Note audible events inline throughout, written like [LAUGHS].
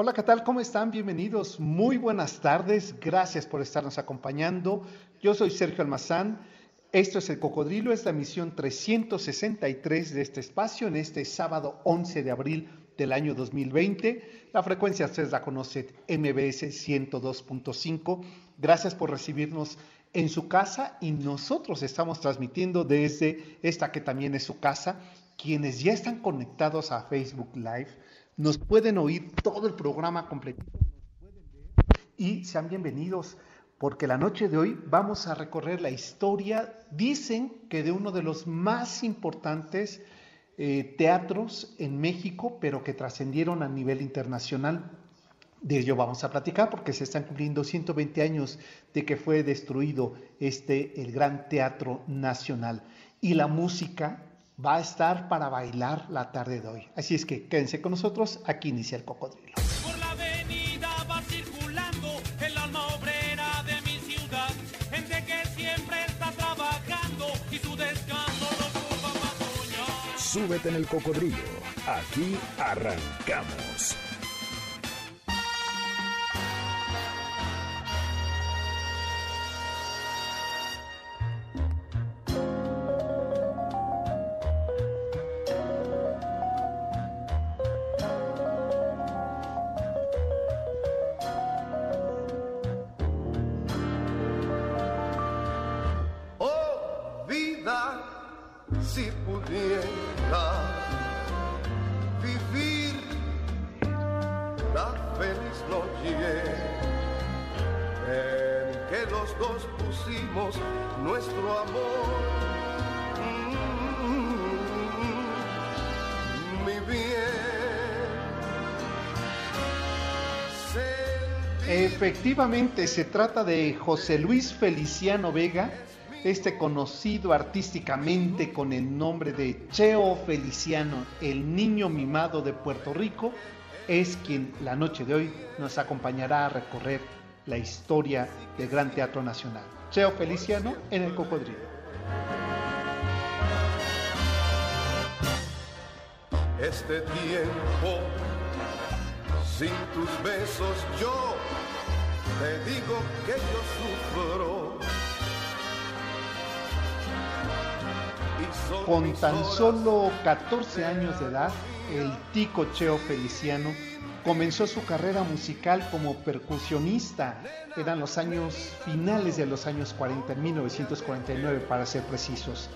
Hola, ¿qué tal? ¿Cómo están? Bienvenidos. Muy buenas tardes. Gracias por estarnos acompañando. Yo soy Sergio Almazán. Esto es El Cocodrilo, es la misión 363 de este espacio en este sábado 11 de abril del año 2020. La frecuencia ustedes la conocen, MBS 102.5. Gracias por recibirnos en su casa y nosotros estamos transmitiendo desde esta que también es su casa. Quienes ya están conectados a Facebook Live nos pueden oír todo el programa completo y sean bienvenidos porque la noche de hoy vamos a recorrer la historia, dicen que de uno de los más importantes eh, teatros en México, pero que trascendieron a nivel internacional. De ello vamos a platicar porque se están cumpliendo 120 años de que fue destruido este, el Gran Teatro Nacional. Y la música va a estar para bailar la tarde de hoy. Así es que quédense con nosotros, aquí inicia el cocodrilo. Por la avenida va circulando el alma obrera de mi ciudad, gente que siempre está trabajando y su descanso lo ocupa para soñar. Súbete en el cocodrilo. Aquí arrancamos. Efectivamente, se trata de José Luis Feliciano Vega, este conocido artísticamente con el nombre de Cheo Feliciano, el niño mimado de Puerto Rico, es quien la noche de hoy nos acompañará a recorrer la historia del Gran Teatro Nacional. Cheo Feliciano en el Cocodrilo. este tiempo. Sin tus besos yo te digo que yo sufro. Con tan solo 14 años de edad, el tico Cheo Feliciano comenzó su carrera musical como percusionista. Eran los años finales de los años 40, en 1949 para ser precisos.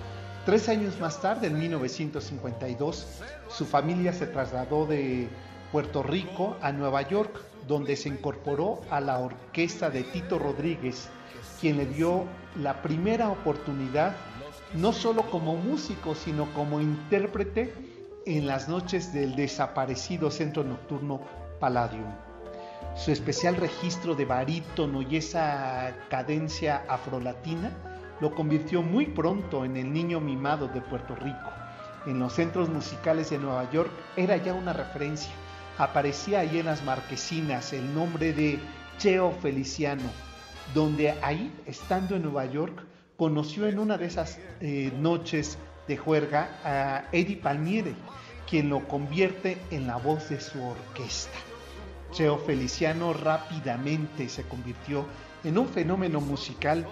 Tres años más tarde, en 1952, su familia se trasladó de Puerto Rico a Nueva York, donde se incorporó a la orquesta de Tito Rodríguez, quien le dio la primera oportunidad no solo como músico, sino como intérprete en las noches del desaparecido centro nocturno Palladium. Su especial registro de barítono y esa cadencia afrolatina lo convirtió muy pronto en el niño mimado de Puerto Rico. En los centros musicales de Nueva York era ya una referencia. Aparecía ahí en las marquesinas el nombre de Cheo Feliciano, donde ahí, estando en Nueva York, conoció en una de esas eh, noches de juerga a Eddie Palmieri, quien lo convierte en la voz de su orquesta. Cheo Feliciano rápidamente se convirtió en un fenómeno musical.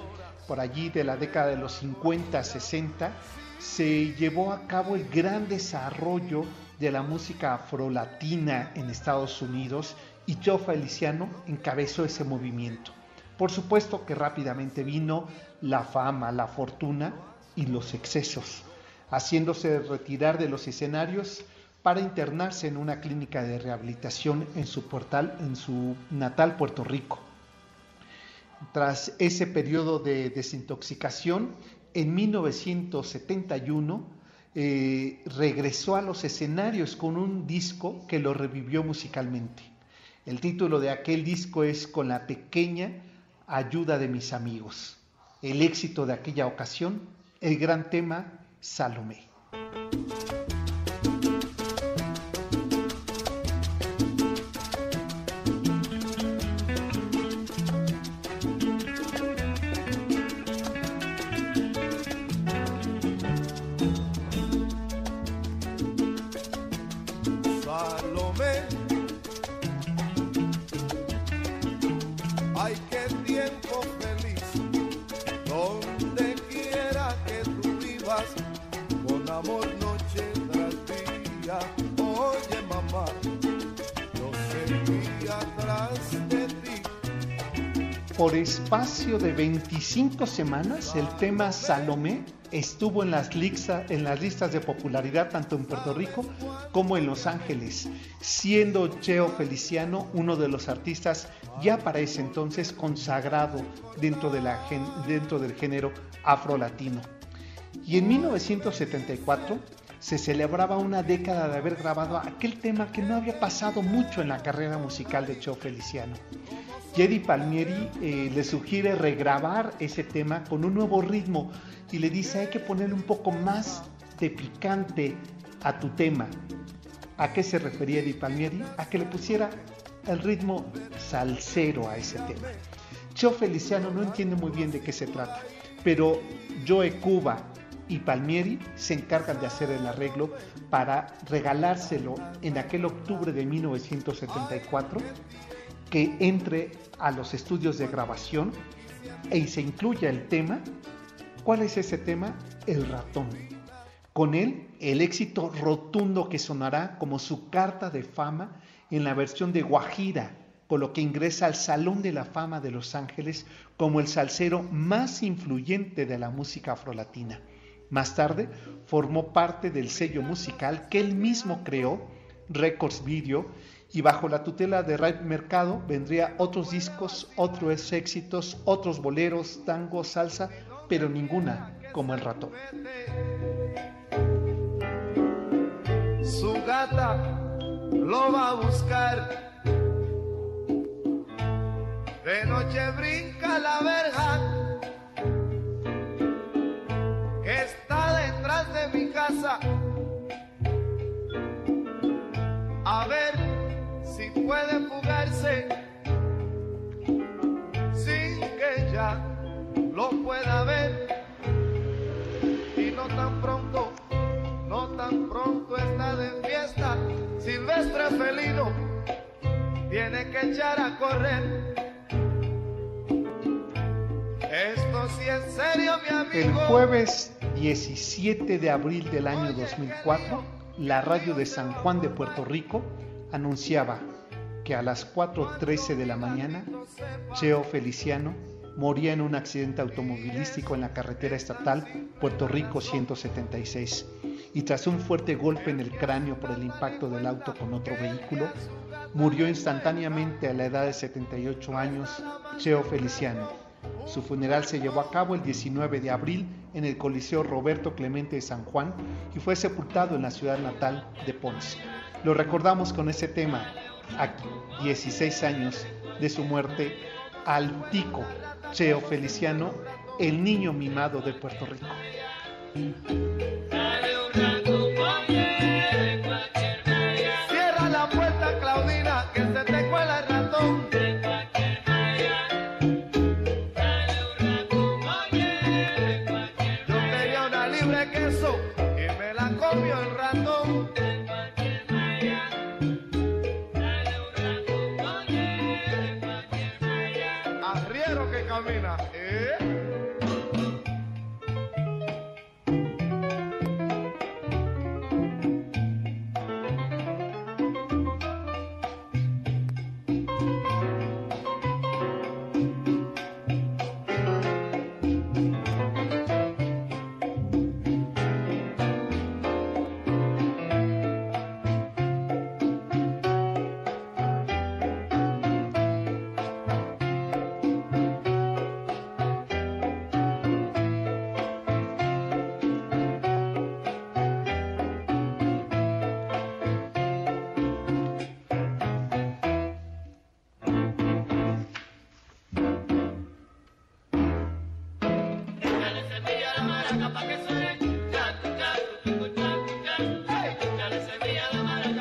Por allí de la década de los 50, 60, se llevó a cabo el gran desarrollo de la música afrolatina en Estados Unidos y Cheo Feliciano encabezó ese movimiento. Por supuesto que rápidamente vino la fama, la fortuna y los excesos, haciéndose retirar de los escenarios para internarse en una clínica de rehabilitación en su portal, en su natal Puerto Rico. Tras ese periodo de desintoxicación, en 1971 eh, regresó a los escenarios con un disco que lo revivió musicalmente. El título de aquel disco es Con la pequeña ayuda de mis amigos. El éxito de aquella ocasión, el gran tema Salomé. Por espacio de 25 semanas, el tema Salomé estuvo en las, listas de popularidad tanto en Puerto Rico como en Los Ángeles, siendo Cheo Feliciano uno de los artistas ya para ese entonces consagrado dentro, dentro del género afro-latino. Y en 1974 se celebraba una década de haber grabado aquel tema que no había pasado mucho en la carrera musical de Cheo Feliciano. Jedi Palmieri eh, le sugiere regrabar ese tema con un nuevo ritmo y le dice hay que ponerle un poco más de picante a tu tema. ¿A qué se refería Eddie Palmieri? A que le pusiera el ritmo salsero a ese tema. Cho Feliciano no entiende muy bien de qué se trata, pero Joe Cuba y Palmieri se encargan de hacer el arreglo para regalárselo en aquel octubre de 1974 que entre a los estudios de grabación y se incluya el tema. ¿Cuál es ese tema? El ratón. Con él, el éxito rotundo que sonará como su carta de fama en la versión de Guajira, con lo que ingresa al Salón de la Fama de Los Ángeles como el salsero más influyente de la música afrolatina. Más tarde, formó parte del sello musical que él mismo creó, Records Video, y bajo la tutela de Ray Mercado vendría otros discos, otros éxitos, otros boleros, tango, salsa, pero ninguna como el ratón. Su gata lo va a buscar. De noche brinca la verja que está detrás de mi puede fugarse sin que ella lo pueda ver. Y no tan pronto, no tan pronto está de fiesta, silvestre felino tiene que echar a correr. Esto sí es serio, mi amigo. El jueves 17 de abril del año 2004, la radio de San Juan de Puerto Rico anunciaba que a las 4.13 de la mañana, Cheo Feliciano moría en un accidente automovilístico en la carretera estatal Puerto Rico 176 y tras un fuerte golpe en el cráneo por el impacto del auto con otro vehículo, murió instantáneamente a la edad de 78 años Cheo Feliciano. Su funeral se llevó a cabo el 19 de abril en el Coliseo Roberto Clemente de San Juan y fue sepultado en la ciudad natal de Ponce. Lo recordamos con ese tema, a 16 años de su muerte, al tico Cheo Feliciano, el niño mimado de Puerto Rico.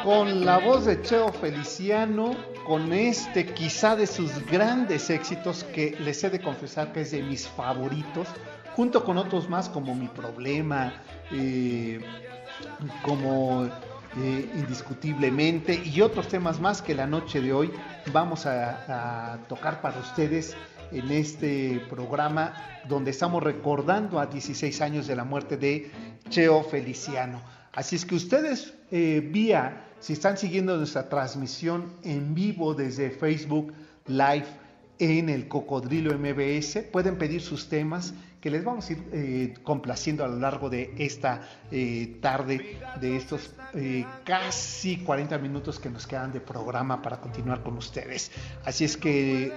Con la voz de Cheo Feliciano, con este quizá de sus grandes éxitos que les he de confesar que es de mis favoritos, junto con otros más como Mi Problema, eh, como eh, Indiscutiblemente y otros temas más que la noche de hoy vamos a, a tocar para ustedes en este programa donde estamos recordando a 16 años de la muerte de Cheo Feliciano. Así es que ustedes eh, vía, si están siguiendo nuestra transmisión en vivo desde Facebook Live en el Cocodrilo MBS, pueden pedir sus temas que les vamos a ir eh, complaciendo a lo largo de esta eh, tarde, de estos eh, casi 40 minutos que nos quedan de programa para continuar con ustedes. Así es que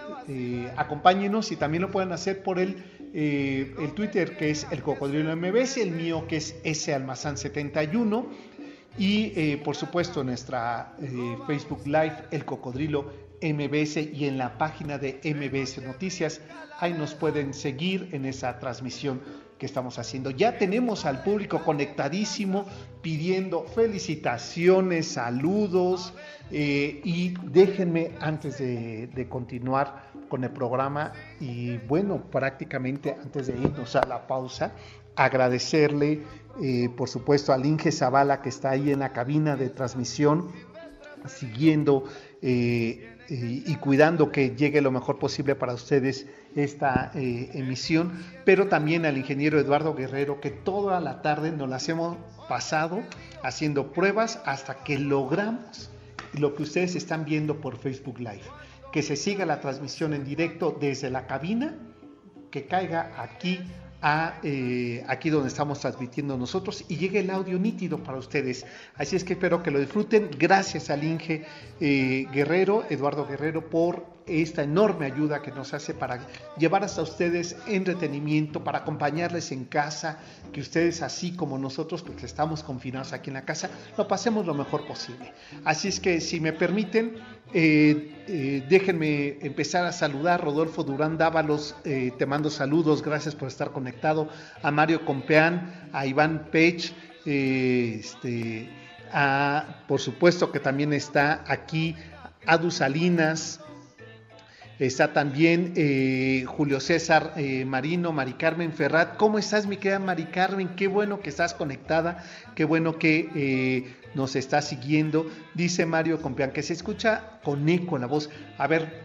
acompáñenos y también lo pueden hacer por el, el Twitter que es el Cocodrilo MBS, el mío que es S Almazán 71 y por supuesto nuestra Facebook Live, el Cocodrilo MBS y en la página de MBS Noticias. Ahí nos pueden seguir en esa transmisión que estamos haciendo. Ya tenemos al público conectadísimo pidiendo felicitaciones, saludos eh, y déjenme antes de, continuar con el programa y bueno, prácticamente antes de irnos a la pausa, agradecerle eh, por supuesto al Inge Zavala que está ahí en la cabina de transmisión siguiendo eh, y, cuidando que llegue lo mejor posible para ustedes esta eh, emisión, pero también al ingeniero Eduardo Guerrero, que toda la tarde nos las hemos pasado haciendo pruebas hasta que logramos lo que ustedes están viendo por Facebook Live, que se siga la transmisión en directo desde la cabina, que caiga aquí a eh, aquí donde estamos transmitiendo nosotros y llegue el audio nítido para ustedes. Así es que espero que lo disfruten. Gracias al Inge eh, Guerrero, Eduardo Guerrero, por esta enorme ayuda que nos hace para llevar hasta ustedes entretenimiento, para acompañarles en casa, que ustedes así como nosotros, porque estamos confinados aquí en la casa, lo pasemos lo mejor posible. Así es que si me permiten, eh, eh, déjenme empezar a saludar. Rodolfo Durán Dávalos, eh, te mando saludos, gracias por estar conectado. A Mario Compeán, a Iván Pech, este, a, por supuesto que también está aquí Adu Salinas, Está también eh, Julio César eh, Marino, Mari Carmen Ferrat. ¿Cómo estás, mi querida Mari Carmen? Qué bueno que estás conectada, qué bueno que eh, nos está siguiendo. Dice Mario Compeán que se escucha con eco en la voz. A ver,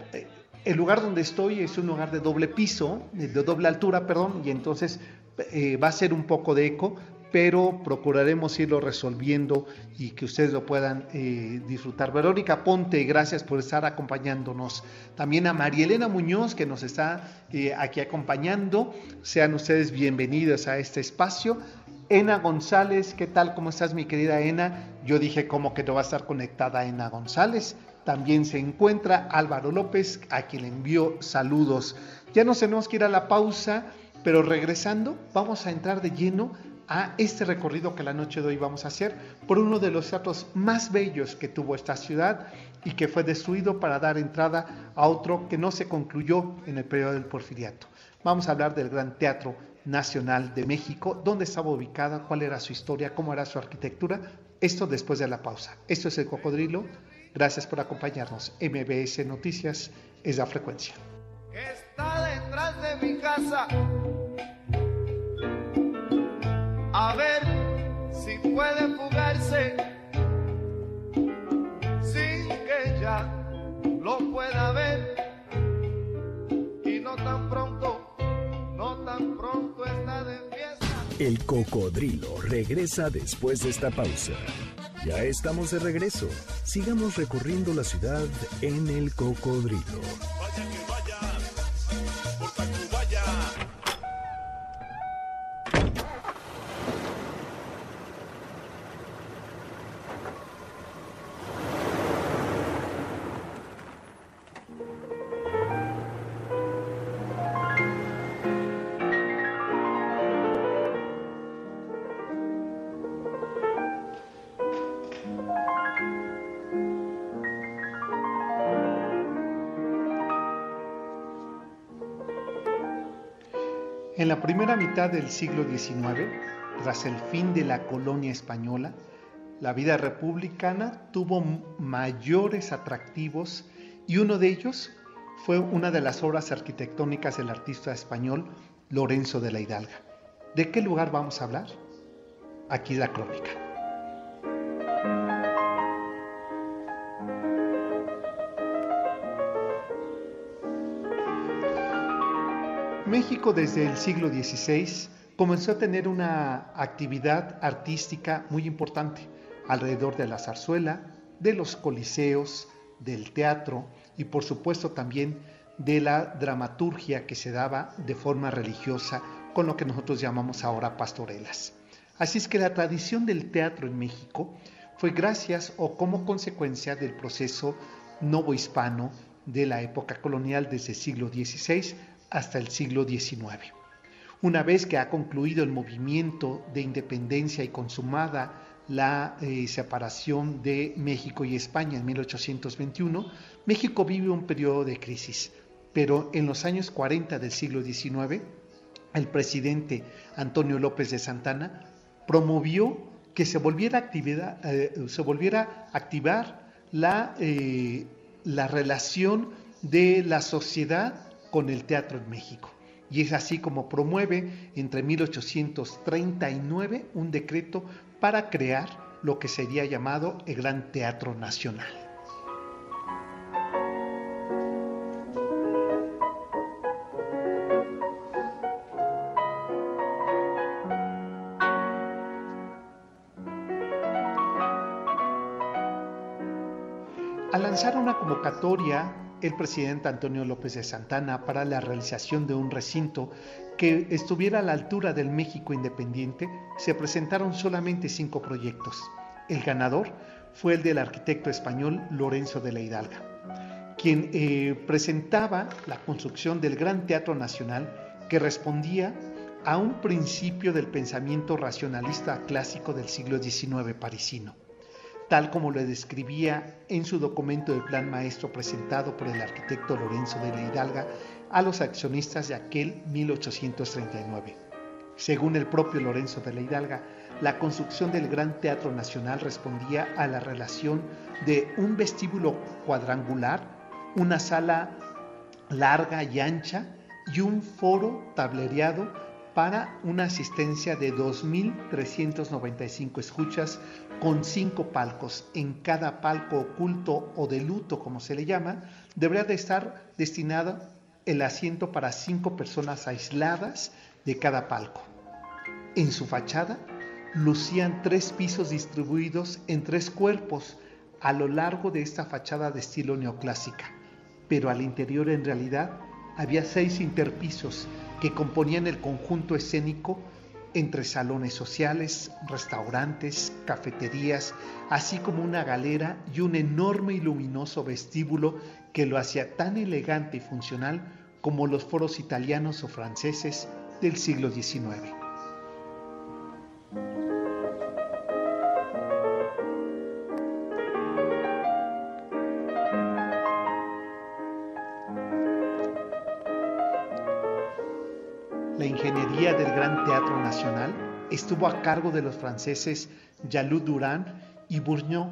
el lugar donde estoy es un lugar de doble piso, de doble altura, perdón, y entonces va a ser un poco de eco, pero procuraremos irlo resolviendo y que ustedes lo puedan eh, disfrutar. Verónica Ponte, gracias por estar acompañándonos. También a María Elena Muñoz, que nos está eh, aquí acompañando. Sean ustedes bienvenidos a este espacio. Ena González, ¿qué tal? ¿Cómo estás, mi querida Ena? Yo dije, ¿cómo que no va a estar conectada Ena González? También se encuentra Álvaro López, a quien le envió saludos. Ya nos tenemos que ir a la pausa, pero regresando, vamos a entrar de lleno a este recorrido que la noche de hoy vamos a hacer por uno de los teatros más bellos que tuvo esta ciudad y que fue destruido para dar entrada a otro que no se concluyó en el periodo del porfiriato. Vamos a hablar del Gran Teatro Nacional de México, dónde estaba ubicada, cuál era su historia, cómo era su arquitectura. Esto después de la pausa. Esto es el Cocodrilo. Gracias por acompañarnos. MBS Noticias es la frecuencia. Está detrás de mi casa a ver si puede fugarse sin que ya lo pueda ver y no tan pronto, no tan pronto está de fiesta. El cocodrilo regresa después de esta pausa. Ya estamos de regreso. Sigamos recorriendo la ciudad en el cocodrilo. En la primera mitad del siglo XIX, tras el fin de la colonia española, la vida republicana tuvo mayores atractivos y uno de ellos fue una de las obras arquitectónicas del artista español Lorenzo de la Hidalga. ¿De qué lugar vamos a hablar? Aquí la crónica. México desde el siglo XVI comenzó a tener una actividad artística muy importante alrededor de la zarzuela, de los coliseos, del teatro y por supuesto también de la dramaturgia que se daba de forma religiosa con lo que nosotros llamamos ahora pastorelas. Así es que la tradición del teatro en México fue gracias o como consecuencia del proceso novohispano de la época colonial desde el siglo XVI hasta el siglo XIX. Una vez que ha concluido el movimiento de independencia y consumada la eh, separación de México y España en 1821, México vive un periodo de crisis, pero en los años 40 del siglo XIX, el presidente Antonio López de Santana promovió que se volviera, eh, se volviera a activar la, eh, la relación de la sociedad con el teatro en México. Y es así como promueve entre 1839 un decreto para crear lo que sería llamado el Gran Teatro Nacional. Al lanzar una convocatoria el presidente Antonio López de Santana para la realización de un recinto que estuviera a la altura del México independiente, se presentaron solamente cinco proyectos. El ganador fue el del arquitecto español Lorenzo de la Hidalga, quien eh, presentaba la construcción del Gran Teatro Nacional que respondía a un principio del pensamiento racionalista clásico del siglo XIX parisino tal como lo describía en su documento de plan maestro presentado por el arquitecto Lorenzo de la Hidalga a los accionistas de aquel 1839. Según el propio Lorenzo de la Hidalga, la construcción del Gran Teatro Nacional respondía a la relación de un vestíbulo cuadrangular, una sala larga y ancha y un foro tablereado para una asistencia de 2.395 escuchas con cinco palcos. En cada palco oculto o de luto, como se le llama, debería de estar destinado el asiento para cinco personas aisladas de cada palco. En su fachada lucían tres pisos distribuidos en tres cuerpos a lo largo de esta fachada de estilo neoclásica, pero al interior en realidad había seis interpisos que componían el conjunto escénico entre salones sociales, restaurantes, cafeterías, así como una galera y un enorme y luminoso vestíbulo que lo hacía tan elegante y funcional como los foros italianos o franceses del siglo XIX. Estuvo a cargo de los franceses Jalou Durand y Bourgnon.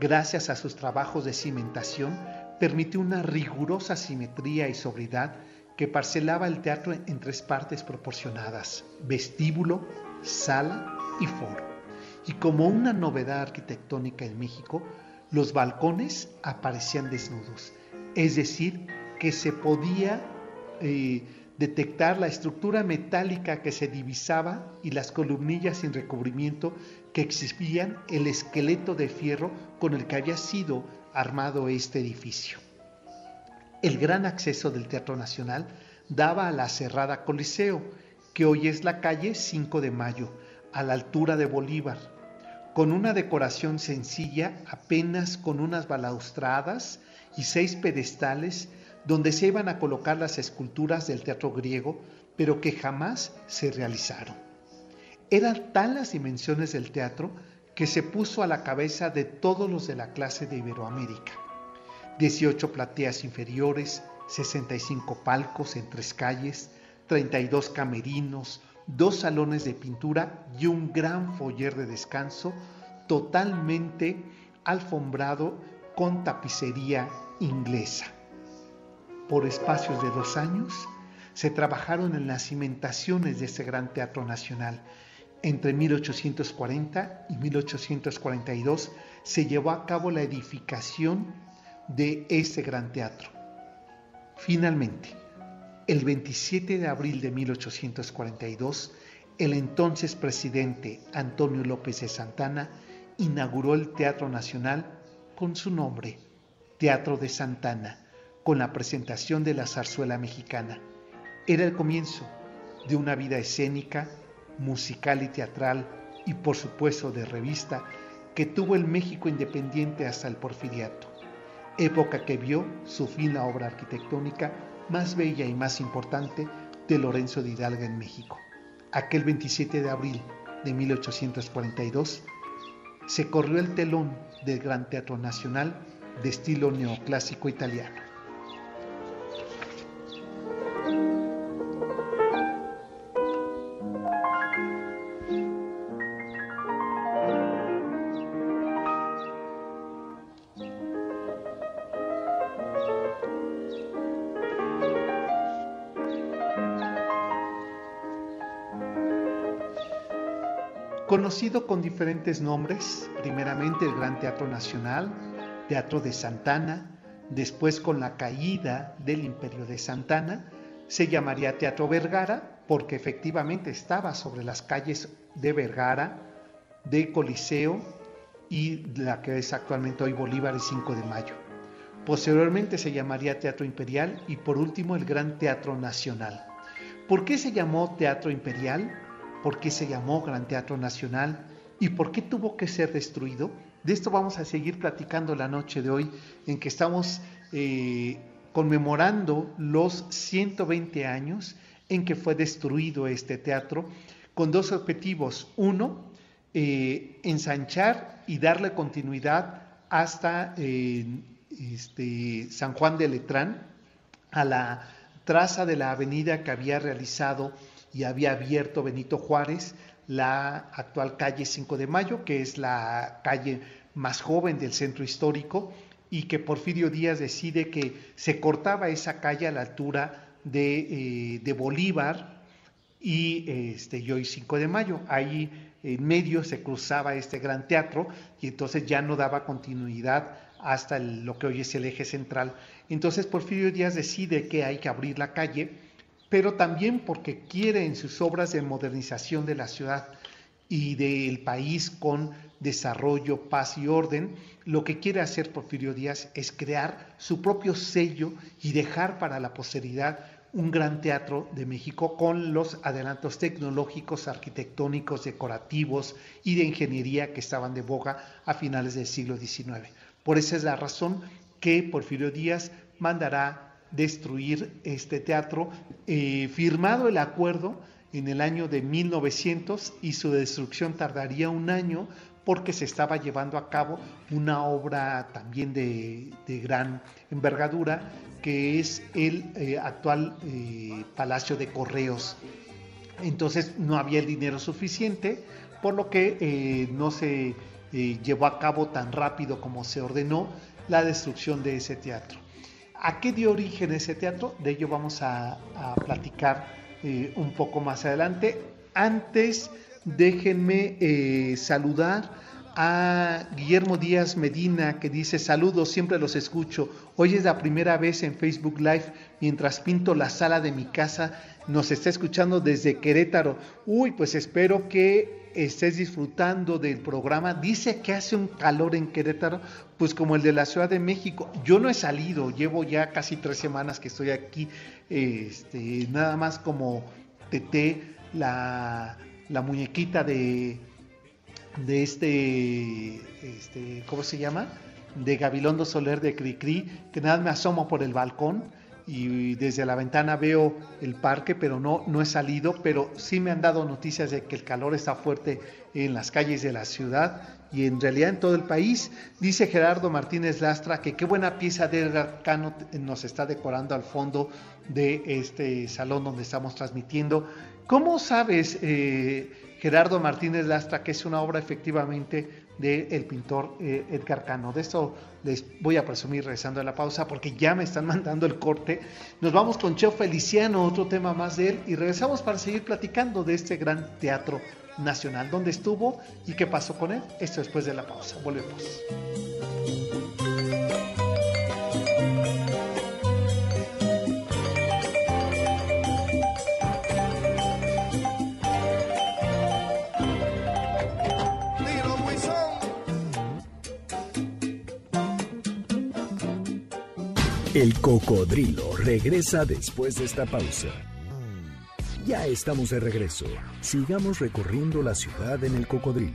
Gracias a sus trabajos de cimentación, permitió una rigurosa simetría y sobriedad que parcelaba el teatro en tres partes proporcionadas, vestíbulo, sala y foro. Y como una novedad arquitectónica en México, los balcones aparecían desnudos, es decir, que se podía eh, detectar la estructura metálica que se divisaba y las columnillas sin recubrimiento que exhibían el esqueleto de fierro con el que había sido armado este edificio. El gran acceso del Teatro Nacional daba a la cerrada Coliseo, que hoy es la calle 5 de Mayo, a la altura de Bolívar, con una decoración sencilla, apenas con unas balaustradas y seis pedestales donde se iban a colocar las esculturas del teatro griego, pero que jamás se realizaron. Eran tan las dimensiones del teatro que se puso a la cabeza de todos los de la clase de Iberoamérica. 18 plateas inferiores, 65 palcos en tres calles, 32 camerinos, dos salones de pintura y un gran foyer de descanso totalmente alfombrado con tapicería inglesa. Por espacios de dos años se trabajaron en las cimentaciones de este gran teatro nacional. Entre 1840 y 1842 se llevó a cabo la edificación de este gran teatro. Finalmente, el 27 de abril de 1842, el entonces presidente Antonio López de Santana inauguró el Teatro Nacional con su nombre, Teatro de Santana, con la presentación de la zarzuela mexicana. Era el comienzo de una vida escénica, musical y teatral y por supuesto de revista que tuvo el México independiente hasta el porfiriato, época que vio su fin la obra arquitectónica más bella y más importante de Lorenzo de Hidalgo en México. Aquel 27 de abril de 1842 se corrió el telón del Gran Teatro Nacional de estilo neoclásico italiano. Conocido con diferentes nombres, primeramente el Gran Teatro Nacional, Teatro de Santana, después con la caída del Imperio de Santana, se llamaría Teatro Vergara porque efectivamente estaba sobre las calles de Vergara, de Coliseo y la que es actualmente hoy Bolívar y 5 de Mayo. Posteriormente se llamaría Teatro Imperial y por último el Gran Teatro Nacional. ¿Por qué se llamó Teatro Imperial? Por qué se llamó Gran Teatro Nacional y por qué tuvo que ser destruido. De esto vamos a seguir platicando la noche de hoy, en que estamos eh, conmemorando los 120 años en que fue destruido este teatro, con dos objetivos. Uno, eh, ensanchar y darle continuidad hasta eh, este, San Juan de Letrán, a la traza de la avenida que había realizado y había abierto Benito Juárez la actual calle 5 de Mayo, que es la calle más joven del centro histórico, y que Porfirio Díaz decide que se cortaba esa calle a la altura de, eh, Bolívar y, este, y hoy 5 de Mayo. Ahí en medio se cruzaba este gran teatro y entonces ya no daba continuidad hasta lo que hoy es el eje central. Entonces Porfirio Díaz decide que hay que abrir la calle pero también porque quiere en sus obras de modernización de la ciudad y del país con desarrollo, paz y orden, lo que quiere hacer Porfirio Díaz es crear su propio sello y dejar para la posteridad un gran teatro de México con los adelantos tecnológicos, arquitectónicos, decorativos y de ingeniería que estaban de boga a finales del siglo XIX. Por esa es la razón que Porfirio Díaz mandará destruir este teatro, eh, firmado el acuerdo en el año de 1900 y su destrucción tardaría un año porque se estaba llevando a cabo una obra también de, gran envergadura que es el eh, actual eh, Palacio de Correos. Entonces no había el dinero suficiente, por lo que no se llevó a cabo tan rápido como se ordenó la destrucción de ese teatro. ¿A qué dio origen ese teatro? De ello vamos a, platicar eh, un poco más adelante. Antes, déjenme eh, saludar a Guillermo Díaz Medina que dice saludos, siempre los escucho. Hoy es la primera vez en Facebook Live mientras pinto la sala de mi casa. Nos está escuchando desde Querétaro. Uy, pues espero que estés disfrutando del programa. Dice que hace un calor en Querétaro, pues como el de la Ciudad de México. Yo no he salido, llevo ya casi tres semanas que estoy aquí, este, nada más como Tete, la, la muñequita de, de este, este, ¿cómo se llama? De Gabilondo Soler de Cricri, que nada me asomo por el balcón y desde la ventana veo el parque, pero no, no he salido, pero sí me han dado noticias de que el calor está fuerte en las calles de la ciudad y en realidad en todo el país. Dice Gerardo Martínez Lastra que qué buena pieza de Edgar Cano nos está decorando al fondo de este salón donde estamos transmitiendo. ¿Cómo sabes, eh, Gerardo Martínez Lastra, que es una obra efectivamente del pintor eh, Edgar Cano? De esto les voy a presumir regresando a la pausa porque ya me están [LAUGHS] mandando el corte. Nos vamos con Cheo Feliciano, otro tema más de él, y regresamos para seguir platicando de este gran teatro nacional, dónde estuvo y qué pasó con él. Esto después de la pausa. Volvemos. El cocodrilo regresa después de esta pausa. Ya estamos de regreso. Sigamos recorriendo la ciudad en el cocodrilo.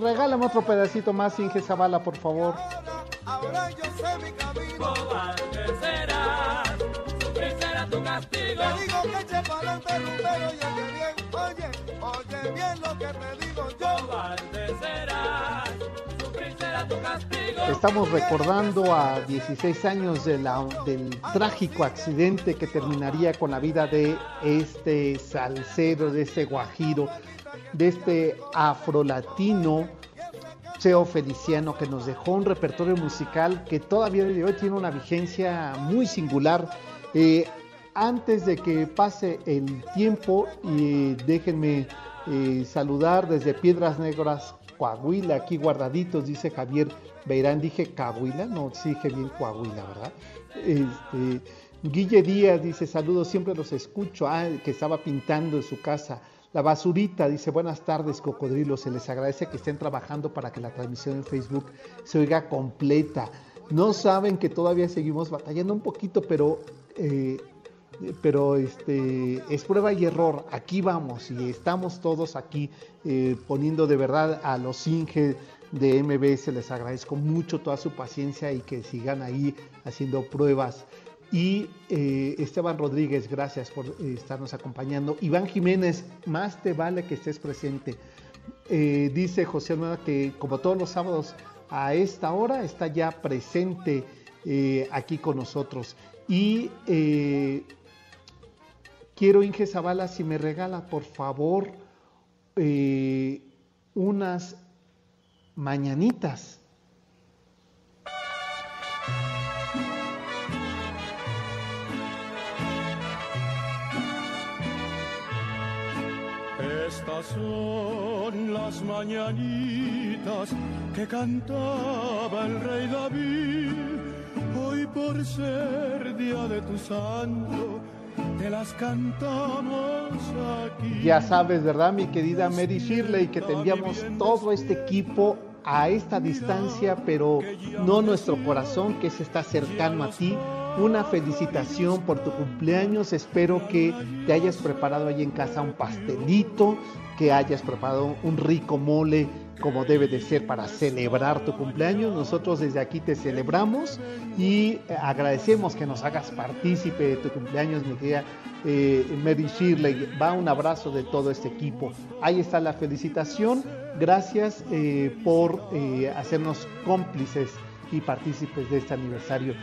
Regálame otro pedacito más, Inge Zavala, por favor. Ahora yo sé mi camino. Sufrir será tu castigo. Te digo que eche para adelante, rumbero, y oye bien, oye, oye bien lo que te digo yo. Sufrir será tu castigo. Estamos recordando a 16 años de la- del trágico accidente que terminaría con la vida de este salsero, de este guajiro, de este afrolatino, Cheo Feliciano, que nos dejó un repertorio musical que todavía hoy tiene una vigencia muy singular. Eh, antes de que pase el tiempo, y déjenme eh, saludar desde Piedras Negras, Coahuila, aquí guardaditos, dice Javier Beirán. Dije Coahuila, no, sí dije bien Coahuila, ¿verdad? Este, Guille Díaz dice saludos, siempre los escucho. Ah, que estaba pintando en su casa. La basurita dice buenas tardes, cocodrilos. Se les agradece que estén trabajando para que la transmisión en Facebook se oiga completa. No saben que todavía seguimos batallando un poquito, pero eh, pero este es prueba y error. Aquí vamos y estamos todos aquí eh, poniendo de verdad a los Inge de MBS. Les agradezco mucho toda su paciencia y que sigan ahí haciendo pruebas. Y eh, Esteban Rodríguez, gracias por eh, estarnos acompañando. Iván Jiménez, más te vale que estés presente. Eh, dice José Nueva que como todos los sábados a esta hora está ya presente aquí con nosotros. Y quiero, Inge Zavala, si me regala, por favor, unas mañanitas. Estas son las mañanitas que cantaba el rey David. Hoy por ser día de tu santo, te las cantamos aquí. Ya sabes, ¿verdad, mi querida Mary Shirley, que te enviamos todo este equipo a esta distancia, pero no nuestro corazón, que se está cercano a ti. Una felicitación por tu cumpleaños. Espero que te hayas preparado ahí en casa un pastelito, que hayas preparado un rico mole como debe de ser para celebrar tu cumpleaños. Nosotros desde aquí te celebramos y agradecemos que nos hagas partícipe de tu cumpleaños, mi querida eh, Mary Shirley. Va un abrazo de todo este equipo. Ahí está la felicitación. Gracias eh, por eh, hacernos cómplices y partícipes de este aniversario.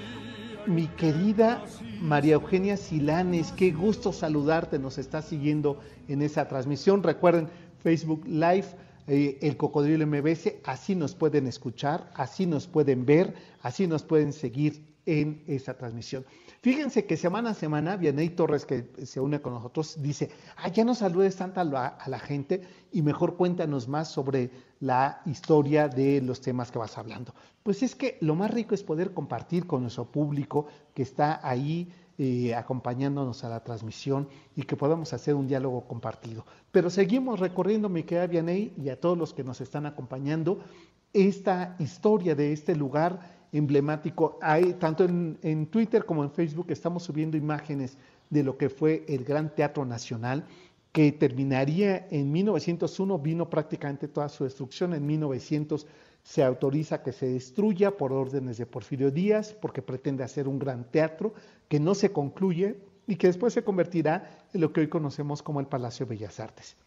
Mi querida María Eugenia Silanes, qué gusto saludarte, nos está siguiendo en esa transmisión. Recuerden, Facebook Live, eh, el Cocodrilo MBS, así nos pueden escuchar, así nos pueden ver, así nos pueden seguir en esa transmisión. Fíjense que semana a semana, Vianey Torres, que se une con nosotros, dice, ah, ya no saludes tanto a la, a la, gente y mejor cuéntanos más sobre la historia de los temas que vas hablando. Pues es que lo más rico es poder compartir con nuestro público que está ahí eh, acompañándonos a la transmisión y que podamos hacer un diálogo compartido. Pero seguimos recorriendo, mi querida Vianey, y a todos los que nos están acompañando, esta historia de este lugar emblemático. Hay, tanto en, en, Twitter como en Facebook estamos subiendo imágenes de lo que fue el Gran Teatro Nacional, que terminaría en 1901, vino prácticamente toda su destrucción, en 1900 se autoriza que se destruya por órdenes de Porfirio Díaz, porque pretende hacer un gran teatro que no se concluye y que después se convertirá en lo que hoy conocemos como el Palacio de Bellas Artes.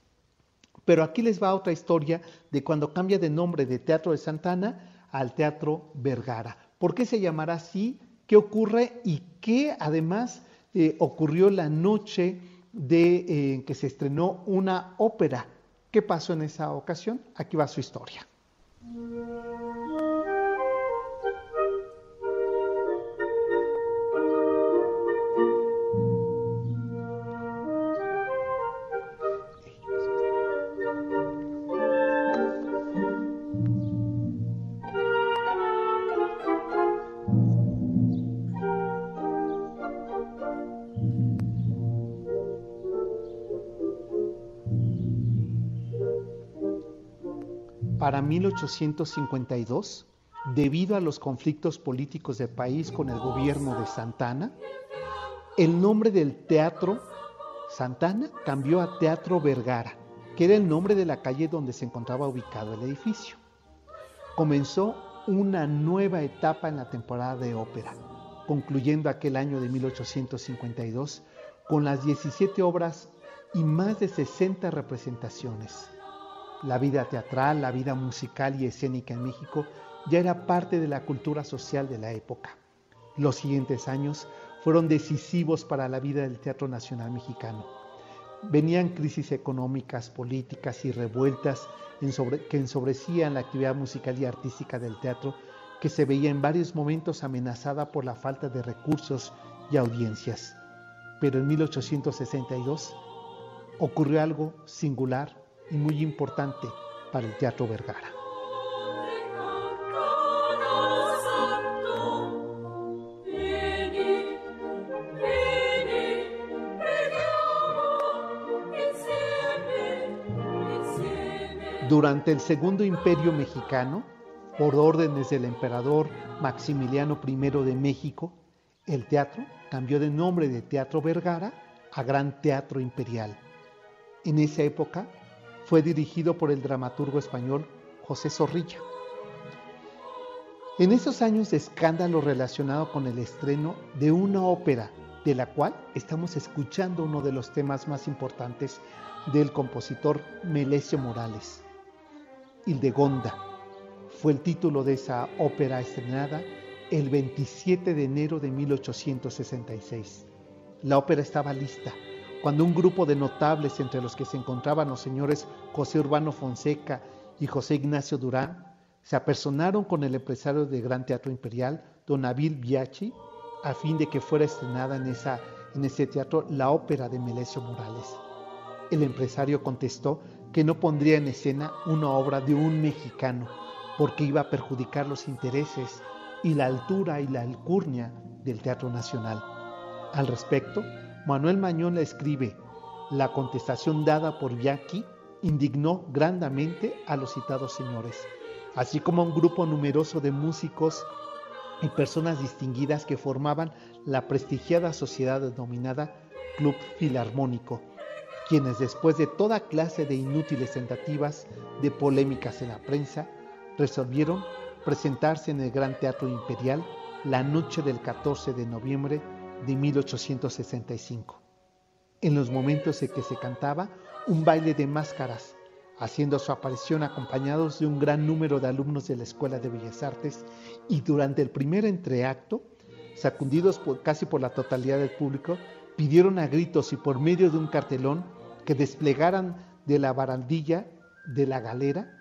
Pero aquí les va otra historia de cuando cambia de nombre de Teatro de Santana al Teatro Vergara. ¿Por qué se llamará así? ¿Qué ocurre? Y qué además eh, ocurrió la noche de eh, que se estrenó una ópera. ¿Qué pasó en esa ocasión? Aquí va su historia. Para 1852, debido a los conflictos políticos del país con el gobierno de Santana, el nombre del teatro Santana cambió a Teatro Vergara, que era el nombre de la calle donde se encontraba ubicado el edificio. Comenzó una nueva etapa en la temporada de ópera, concluyendo aquel año de 1852 con las 17 obras y más de 60 representaciones la vida teatral, la vida musical y escénica en México ya era parte de la cultura social de la época. Los siguientes años fueron decisivos para la vida del Teatro Nacional Mexicano. Venían crisis económicas, políticas y revueltas que ensobrecían la actividad musical y artística del teatro, que se veía en varios momentos amenazada por la falta de recursos y audiencias. Pero en 1862 ocurrió algo singular y muy importante para el Teatro Vergara. Durante el Segundo Imperio Mexicano, por órdenes del emperador Maximiliano I de México, el teatro cambió de nombre de Teatro Vergara a Gran Teatro Imperial. En esa época fue dirigido por el dramaturgo español José Zorrilla. En esos años de escándalo relacionado con el estreno de una ópera, de la cual estamos escuchando uno de los temas más importantes del compositor Melesio Morales, Hildegonda, fue el título de esa ópera estrenada el 27 de enero de 1866. La ópera estaba lista, cuando un grupo de notables, entre los que se encontraban los señores José Urbano Fonseca y José Ignacio Durán, se apersonaron con el empresario de Gran Teatro Imperial, don Avil Biachi, a fin de que fuera estrenada en, esa, en ese teatro la ópera de Melesio Morales. El empresario contestó que no pondría en escena una obra de un mexicano, porque iba a perjudicar los intereses y la altura y la alcurnia del Teatro Nacional. Al respecto, Manuel Mañón le escribe, la contestación dada por Bianchi indignó grandemente a los citados señores, así como a un grupo numeroso de músicos y personas distinguidas que formaban la prestigiada sociedad denominada Club Filarmónico, quienes después de toda clase de inútiles tentativas de polémicas en la prensa, resolvieron presentarse en el Gran Teatro Imperial la noche del 14 de noviembre de 1865. En los momentos en que se cantaba un baile de máscaras, haciendo su aparición acompañados de un gran número de alumnos de la Escuela de Bellas Artes, y durante el primer entreacto sacundidos por, casi por la totalidad del público, pidieron a gritos y por medio de un cartelón que desplegaran de la barandilla de la galera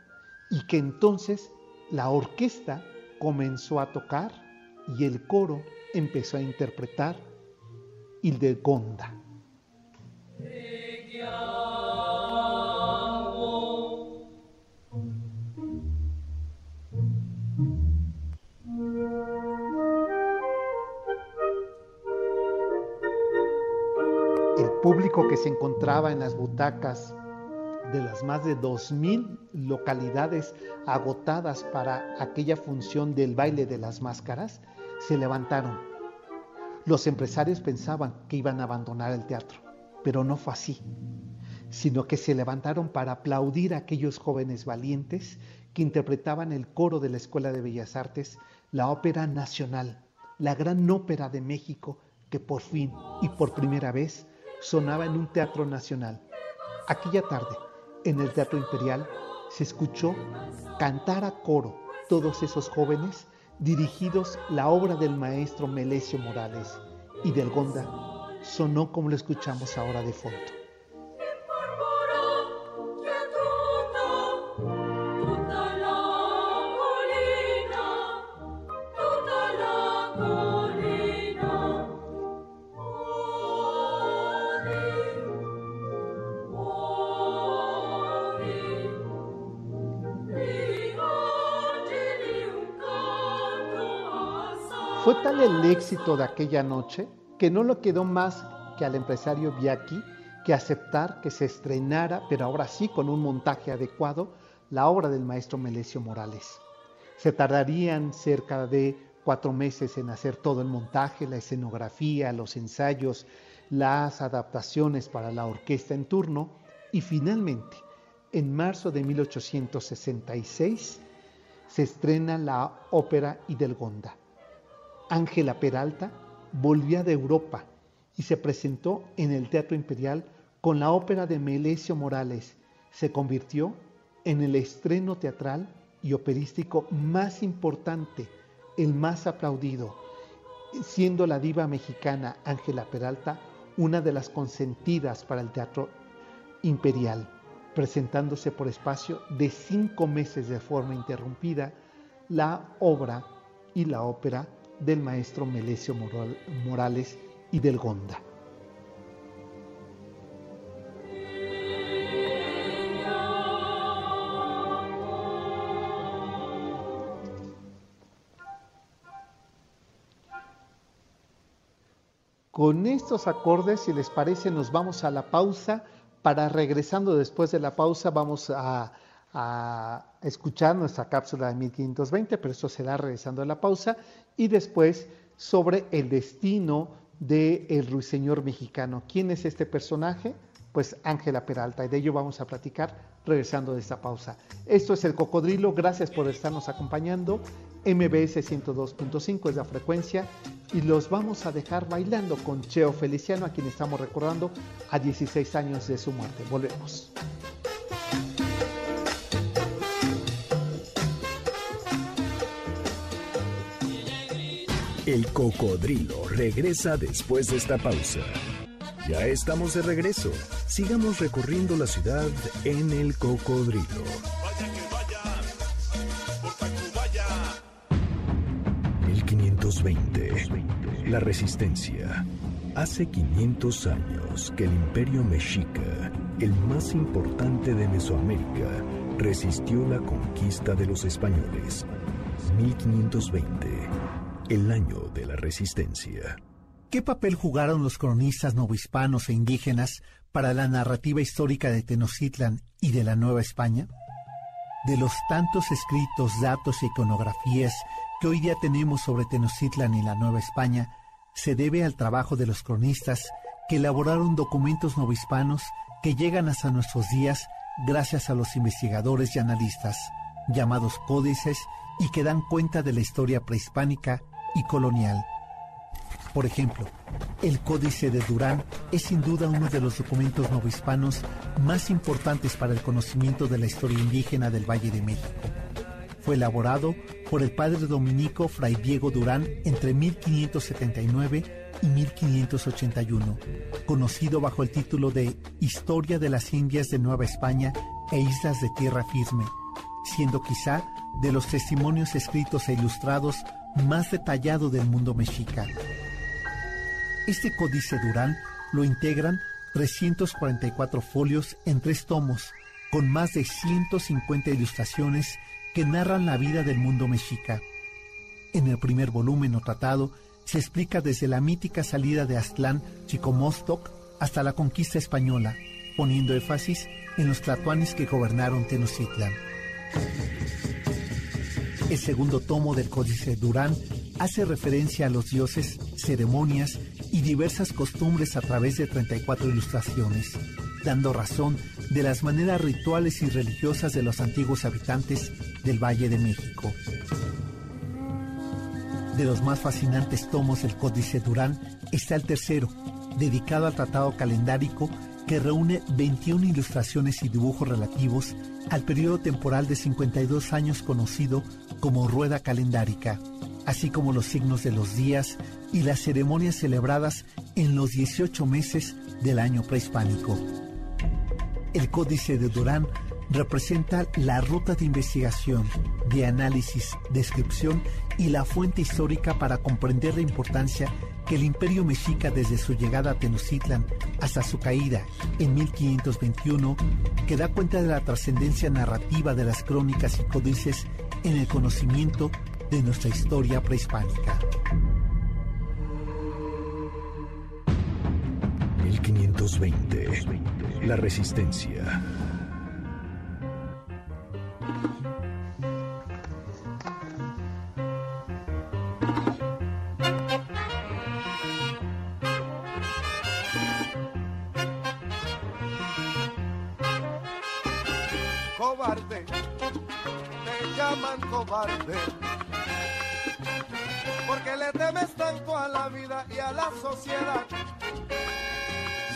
y que entonces la orquesta comenzó a tocar y el coro empezó a interpretar Hildegonda. El público que se encontraba en las butacas de las más de 2.000 localidades agotadas para aquella función del baile de las máscaras, se levantaron. Los empresarios pensaban que iban a abandonar el teatro, pero no fue así, sino que se levantaron para aplaudir a aquellos jóvenes valientes que interpretaban el coro de la Escuela de Bellas Artes, la Ópera Nacional, la gran ópera de México que por fin y por primera vez sonaba en un teatro nacional. Aquella tarde, en el Teatro Imperial se escuchó cantar a coro todos esos jóvenes dirigidos la obra del maestro Melesio Morales y del Gonda sonó como lo escuchamos ahora de fondo. Éxito de aquella noche que no le quedó más que al empresario Biaki que aceptar que se estrenara, pero ahora sí con un montaje adecuado, la obra del maestro Melesio Morales. Se tardarían cerca de cuatro meses en hacer todo el montaje, la escenografía, los ensayos, las adaptaciones para la orquesta en turno y finalmente, en marzo de 1866, se estrena la ópera Idelgonda Ángela Peralta volvía de Europa y se presentó en el Teatro Imperial con la ópera de Melesio Morales. Se convirtió en el estreno teatral y operístico más importante, el más aplaudido, siendo la diva mexicana Ángela Peralta una de las consentidas para el Teatro Imperial, presentándose por espacio de cinco meses de forma interrumpida la obra y la ópera del maestro Melesio Morales y del Gonda. Con estos acordes, si les parece, nos vamos a la pausa. Para regresando después de la pausa, vamos a a escuchar nuestra cápsula de 1520, pero eso será regresando a la pausa, y después sobre el destino del el ruiseñor mexicano. ¿Quién es este personaje? Pues Ángela Peralta, y de ello vamos a platicar regresando de esta pausa. Esto es El Cocodrilo, gracias por estarnos acompañando. MBS 102.5 es la frecuencia y los vamos a dejar bailando con Cheo Feliciano, a quien estamos recordando a 16 años de su muerte. Volvemos. El cocodrilo regresa después de esta pausa. Ya estamos de regreso. Sigamos recorriendo la ciudad en el cocodrilo. Vaya que 1520. La resistencia. Hace 500 años que el imperio mexica, el más importante de Mesoamérica, resistió la conquista de los españoles. 1520 el año de la resistencia. ¿Qué papel jugaron los cronistas novohispanos e indígenas para la narrativa histórica de Tenochtitlan y de la Nueva España? De los tantos escritos, datos y iconografías que hoy día tenemos sobre Tenochtitlan y la Nueva España, se debe al trabajo de los cronistas que elaboraron documentos novohispanos que llegan hasta nuestros días gracias a los investigadores y analistas, llamados códices, y que dan cuenta de la historia prehispánica colonial. Por ejemplo, el Códice de Durán es sin duda uno de los documentos novohispanos más importantes para el conocimiento de la historia indígena del Valle de México. Fue elaborado por el padre dominico Fray Diego Durán entre 1579 y 1581, conocido bajo el título de Historia de las Indias de Nueva España e Islas de Tierra Firme, siendo quizá de los testimonios escritos e ilustrados más detallado del mundo mexica. Este códice Durán lo integran 344 folios en tres tomos, con más de 150 ilustraciones que narran la vida del mundo mexica. En el primer volumen o tratado se explica desde la mítica salida de Aztlán, Chicomostoc, hasta la conquista española, poniendo énfasis en los tlatoanes que gobernaron Tenochtitlan. El segundo tomo del Códice Durán hace referencia a los dioses, ceremonias y diversas costumbres a través de 34 ilustraciones, dando razón de las maneras rituales y religiosas de los antiguos habitantes del Valle de México. De los más fascinantes tomos del Códice Durán está el tercero, dedicado al tratado calendárico que reúne 21 ilustraciones y dibujos relativos al periodo temporal de 52 años conocido como rueda calendárica, así como los signos de los días y las ceremonias celebradas en los 18 meses del año prehispánico. El Códice de Durán representa la ruta de investigación, de análisis, descripción y la fuente histórica para comprender la importancia que el imperio mexica desde su llegada a Tenochtitlan hasta su caída en 1521, que da cuenta de la trascendencia narrativa de las crónicas y códices en el conocimiento de nuestra historia prehispánica. 1520. La resistencia. Te llaman cobarde. Porque le temes tanto a la vida y a la sociedad.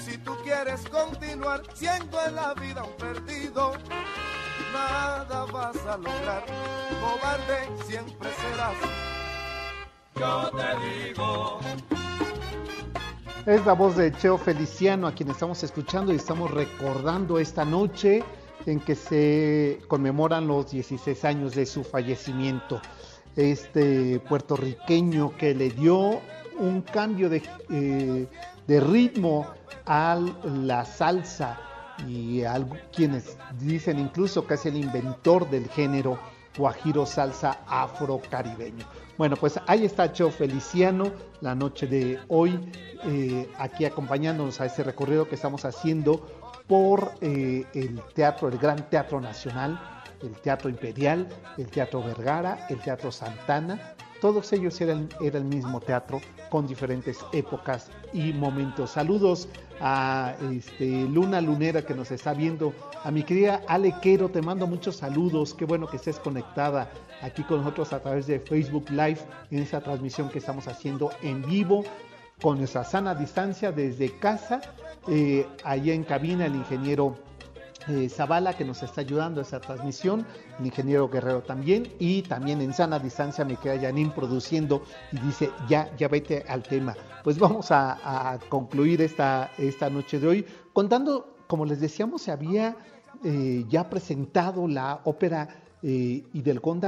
Si tú quieres continuar siendo en la vida un perdido, nada vas a lograr. Cobarde siempre serás. Yo te digo. Es la voz de Cheo Feliciano a quien estamos escuchando y estamos recordando esta noche en que se conmemoran los 16 años de su fallecimiento. Este puertorriqueño que le dio un cambio de, eh, de ritmo a la salsa y a quienes dicen incluso que es el inventor del género guajiro salsa afro-caribeño. Bueno, pues ahí está Cheo Feliciano la noche de hoy, eh, aquí acompañándonos a este recorrido que estamos haciendo por eh, el teatro, el Gran Teatro Nacional, el Teatro Imperial, el Teatro Vergara, el Teatro Santana. Todos ellos eran, el mismo teatro con diferentes épocas y momentos. Saludos a este, Luna Lunera que nos está viendo, a mi querida Ale Quero, te mando muchos saludos, qué bueno que estés conectada aquí con nosotros a través de Facebook Live en esa transmisión que estamos haciendo en vivo con nuestra sana distancia desde casa, eh, en cabina el ingeniero eh, Zavala que nos está ayudando a esa transmisión, el ingeniero Guerrero también, y también en sana distancia me queda Janine produciendo y dice, ya, ya vete al tema. Pues vamos a, concluir esta, esta noche de hoy contando, como les decíamos, se había eh, ya presentado la ópera eh,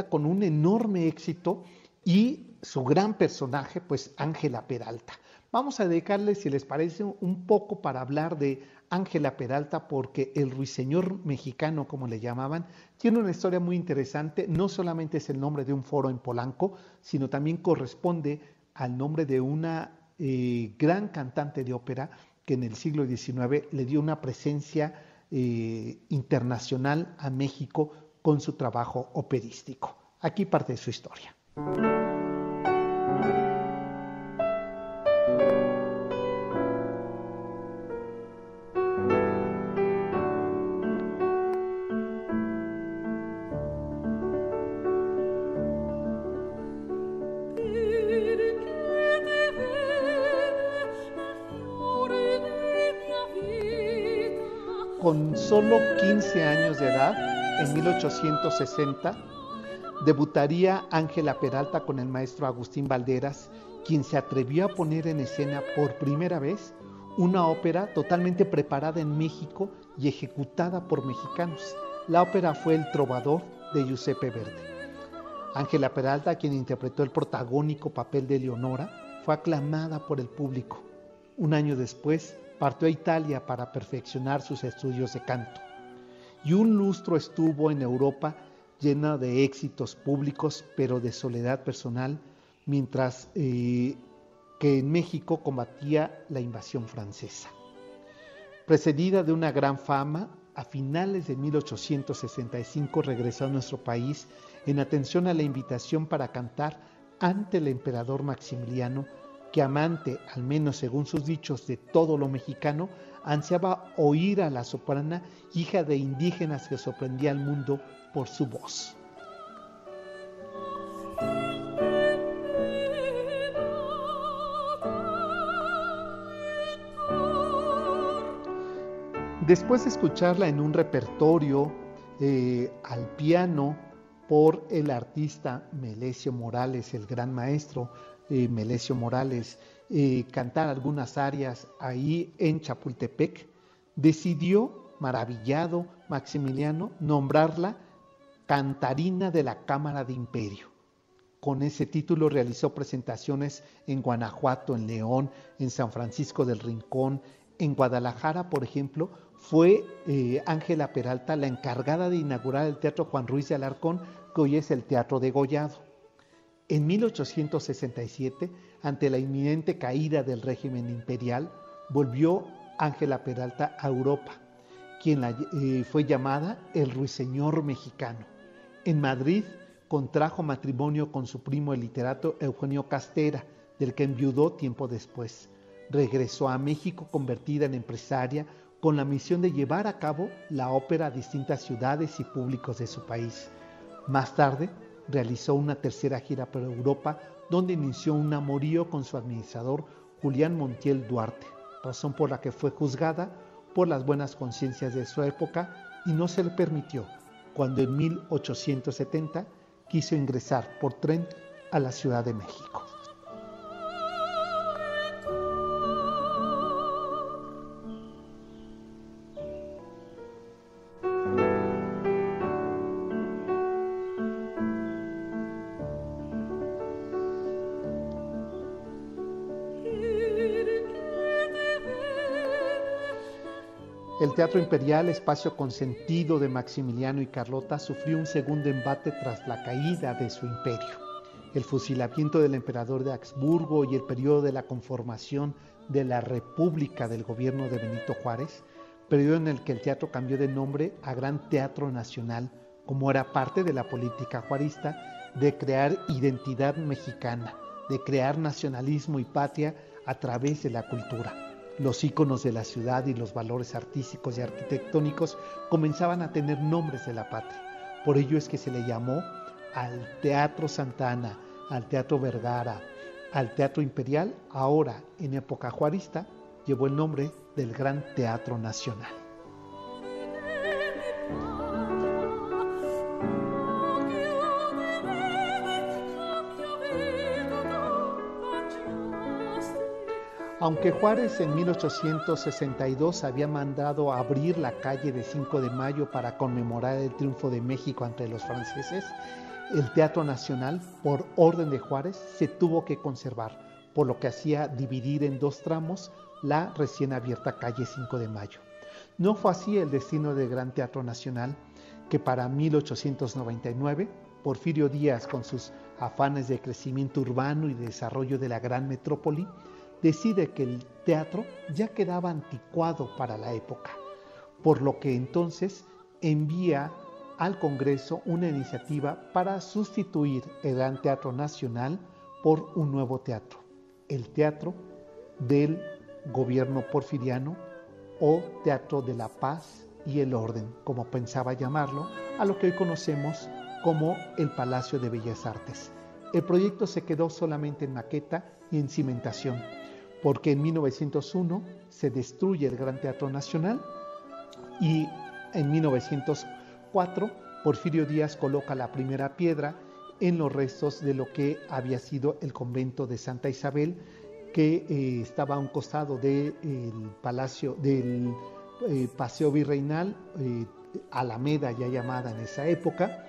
con un enorme éxito y su gran personaje, pues Ángela Peralta. Vamos a dedicarle, si les parece, un poco para hablar de Ángela Peralta, porque el ruiseñor mexicano, como le llamaban, tiene una historia muy interesante. No solamente es el nombre de un foro en Polanco, sino también corresponde al nombre de una eh, gran cantante de ópera que en el siglo XIX le dio una presencia eh, internacional a México con su trabajo operístico. Aquí parte de su historia. Solo 15 años de edad, en 1860, debutaría Ángela Peralta con el maestro Agustín Valderas, quien se atrevió a poner en escena por primera vez una ópera totalmente preparada en México y ejecutada por mexicanos. La ópera fue El Trovador de Giuseppe Verdi. Ángela Peralta, quien interpretó el protagónico papel de Leonora, fue aclamada por el público. Un año después, partió a Italia para perfeccionar sus estudios de canto. Y un lustro estuvo en Europa llena de éxitos públicos, pero de soledad personal, mientras eh, que en México combatía la invasión francesa. Precedida de una gran fama, a finales de 1865 regresó a nuestro país en atención a la invitación para cantar ante el emperador Maximiliano, que amante, al menos según sus dichos, de todo lo mexicano, ansiaba oír a la soprana, hija de indígenas que sorprendía al mundo por su voz. Después de escucharla en un repertorio eh, al piano por el artista Melesio Morales, el gran maestro eh, Melesio Morales, eh, cantar algunas arias ahí en Chapultepec, decidió, maravillado Maximiliano, nombrarla cantarina de la Cámara de Imperio. Con ese título realizó presentaciones en Guanajuato, en León, en San Francisco del Rincón, en Guadalajara, por ejemplo, fue eh, Ángela Peralta la encargada de inaugurar el Teatro Juan Ruiz de Alarcón, que hoy es el Teatro de Gollado. En 1867, ante la inminente caída del régimen imperial, volvió Ángela Peralta a Europa, quien eh, fue llamada el ruiseñor mexicano. En Madrid contrajo matrimonio con su primo el literato Eugenio Castera, del que enviudó tiempo después. Regresó a México convertida en empresaria con la misión de llevar a cabo la ópera a distintas ciudades y públicos de su país. Más tarde, realizó una tercera gira por Europa, donde inició un amorío con su administrador Julián Montiel Duarte, razón por la que fue juzgada por las buenas conciencias de su época y no se le permitió, cuando en 1870 quiso ingresar por tren a la Ciudad de México. El Teatro Imperial, espacio consentido de Maximiliano y Carlota, sufrió un segundo embate tras la caída de su imperio. El fusilamiento del emperador de Habsburgo y el periodo de la conformación de la República del gobierno de Benito Juárez, periodo en el que el teatro cambió de nombre a Gran Teatro Nacional, como era parte de la política juarista de crear identidad mexicana, de crear nacionalismo y patria a través de la cultura los íconos de la ciudad y los valores artísticos y arquitectónicos comenzaban a tener nombres de la patria. Por ello es que se le llamó al Teatro Santana, al Teatro Vergara, al Teatro Imperial, ahora en época juarista, llevó el nombre del Gran Teatro Nacional. Aunque Juárez en 1862 había mandado abrir la calle de 5 de mayo para conmemorar el triunfo de México ante los franceses, el Teatro Nacional, por orden de Juárez, se tuvo que conservar, por lo que hacía dividir en dos tramos la recién abierta calle 5 de mayo. No fue así el destino del Gran Teatro Nacional, que para 1899, Porfirio Díaz, con sus afanes de crecimiento urbano y de desarrollo de la gran metrópoli, decide que el teatro ya quedaba anticuado para la época, por lo que entonces envía al Congreso una iniciativa para sustituir el Gran Teatro Nacional por un nuevo teatro, el Teatro del Gobierno Porfiriano o Teatro de la Paz y el Orden, como pensaba llamarlo, a lo que hoy conocemos como el Palacio de Bellas Artes. El proyecto se quedó solamente en maqueta y en cimentación porque en 1901 se destruye el Gran Teatro Nacional y en 1904 Porfirio Díaz coloca la primera piedra en los restos de lo que había sido el convento de Santa Isabel, que eh, estaba a un costado del palacio, del eh, Paseo Virreinal, eh, Alameda ya llamada en esa época,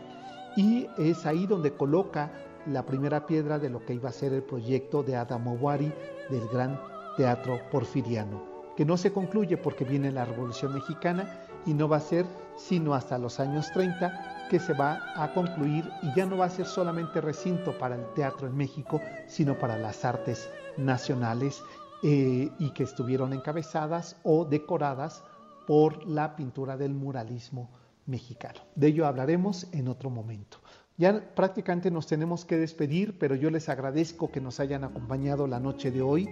y es ahí donde coloca la primera piedra de lo que iba a ser el proyecto de Adamo Wari del Gran Teatro Porfiriano, que no se concluye porque viene la Revolución Mexicana y no va a ser sino hasta los años 30 que se va a concluir y ya no va a ser solamente recinto para el teatro en México, sino para las artes nacionales eh, y que estuvieron encabezadas o decoradas por la pintura del muralismo mexicano. De ello hablaremos en otro momento. Ya prácticamente nos tenemos que despedir, pero yo les agradezco que nos hayan acompañado la noche de hoy,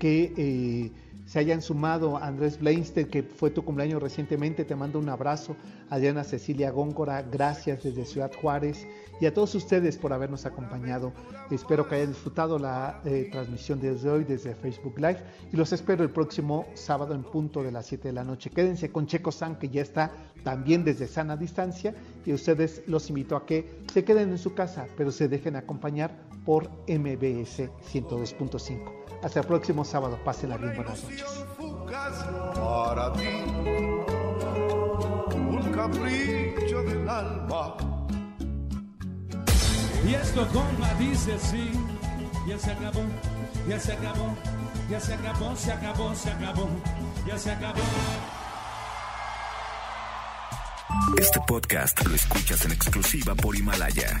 que eh, se hayan sumado Andrés Blainstead, que fue tu cumpleaños recientemente. Te mando un abrazo. Adriana Cecilia Góngora, gracias desde Ciudad Juárez. Y a todos ustedes por habernos acompañado. Espero que hayan disfrutado la eh, transmisión desde hoy, desde Facebook Live. Y los espero el próximo sábado en punto de las 7 de la noche. Quédense con Checo San, que ya está también desde sana distancia. Y ustedes los invito a que se queden en su casa, pero se dejen acompañar por MBS 102.5. Hasta el próximo sábado. Pásenla bien. Buenas noches. Para ti, un capricho del alma. Y esto con dice sí, ya se acabó, ya se acabó, ya se acabó, se acabó, se acabó, ya se acabó. Este podcast lo escuchas en exclusiva por Himalaya.